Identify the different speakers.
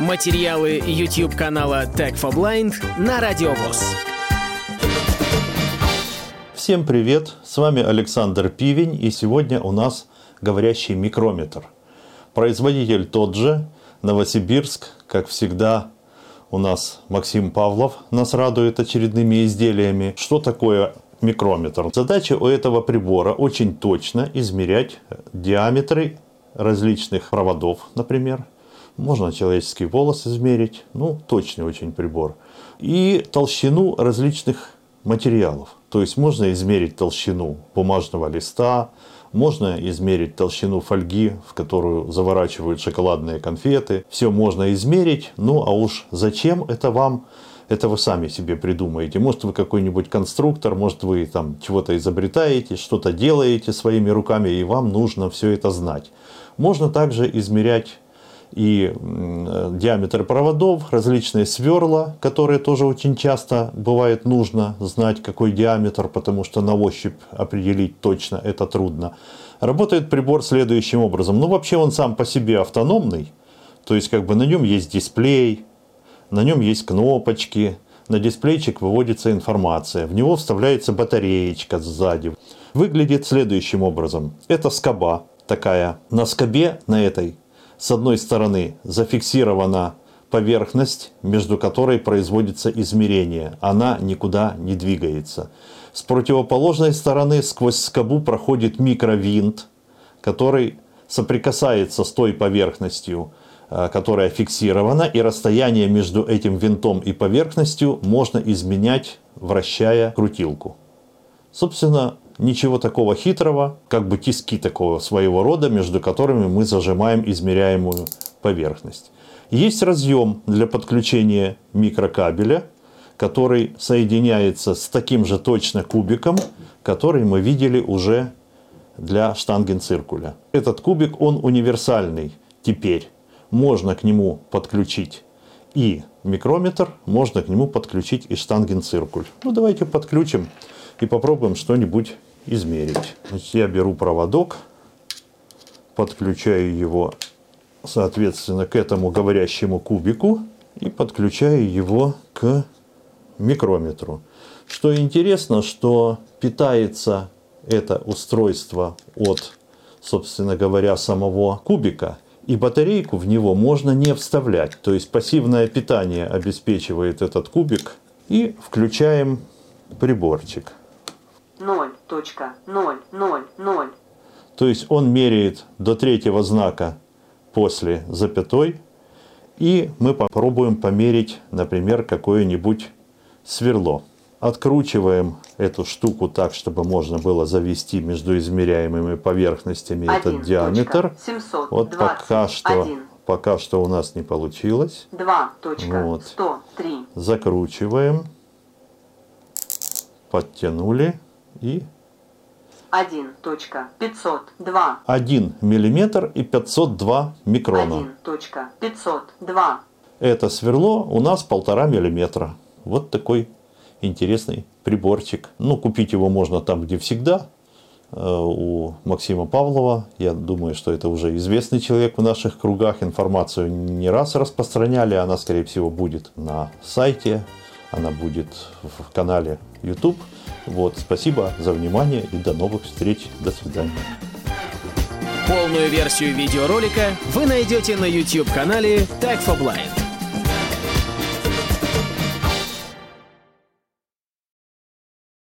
Speaker 1: Материалы YouTube канала Tech for Blind на Радиовоз.
Speaker 2: Всем привет! С вами Александр Пивень, и сегодня у нас говорящий микрометр. Производитель тот же, Новосибирск, как всегда, у нас Максим Павлов нас радует очередными изделиями. Что такое микрометр? Задача у этого прибора очень точно измерять диаметры различных проводов, например. Можно человеческий волос измерить, ну, точный очень прибор. И толщину различных материалов. То есть можно измерить толщину бумажного листа, можно измерить толщину фольги, в которую заворачивают шоколадные конфеты. Все можно измерить, ну а уж зачем это вам, это вы сами себе придумаете. Может, вы какой-нибудь конструктор, может, вы там чего-то изобретаете, что-то делаете своими руками, и вам нужно все это знать. Можно также измерять и диаметр проводов, различные сверла, которые тоже очень часто бывает нужно знать, какой диаметр, потому что на ощупь определить точно это трудно. Работает прибор следующим образом. Ну, вообще он сам по себе автономный, то есть как бы на нем есть дисплей, на нем есть кнопочки, на дисплейчик выводится информация, в него вставляется батареечка сзади. Выглядит следующим образом. Это скоба, такая. На скобе, на этой, с одной стороны зафиксирована поверхность, между которой производится измерение. Она никуда не двигается. С противоположной стороны сквозь скобу проходит микровинт, который соприкасается с той поверхностью, э, которая фиксирована, и расстояние между этим винтом и поверхностью можно изменять, вращая крутилку. Собственно, ничего такого хитрого, как бы тиски такого своего рода, между которыми мы зажимаем измеряемую поверхность. Есть разъем для подключения микрокабеля, который соединяется с таким же точно кубиком, который мы видели уже для штангенциркуля. Этот кубик, он универсальный теперь. Можно к нему подключить и микрометр, можно к нему подключить и штангенциркуль. Ну, давайте подключим и попробуем что-нибудь измерить. Значит, я беру проводок, подключаю его, соответственно, к этому говорящему кубику и подключаю его к микрометру. Что интересно, что питается это устройство от, собственно говоря, самого кубика, и батарейку в него можно не вставлять. То есть пассивное питание обеспечивает этот кубик. И включаем приборчик. 0.000. То есть он меряет до третьего знака после запятой. И мы попробуем померить, например, какое-нибудь сверло. Откручиваем эту штуку так, чтобы можно было завести между измеряемыми поверхностями этот диаметр. 720, вот пока что, пока что у нас не получилось. 2.103. Вот. Закручиваем. Подтянули и 1.502. 1 миллиметр и 502 микрона. 1.502. Это сверло у нас полтора миллиметра. Вот такой интересный приборчик. Ну, купить его можно там, где всегда. Э, у Максима Павлова. Я думаю, что это уже известный человек в наших кругах. Информацию не раз распространяли. Она, скорее всего, будет на сайте. Она будет в канале YouTube. Вот, спасибо за внимание и до новых встреч. До свидания.
Speaker 1: Полную версию видеоролика вы найдете на YouTube-канале Tag for Blind.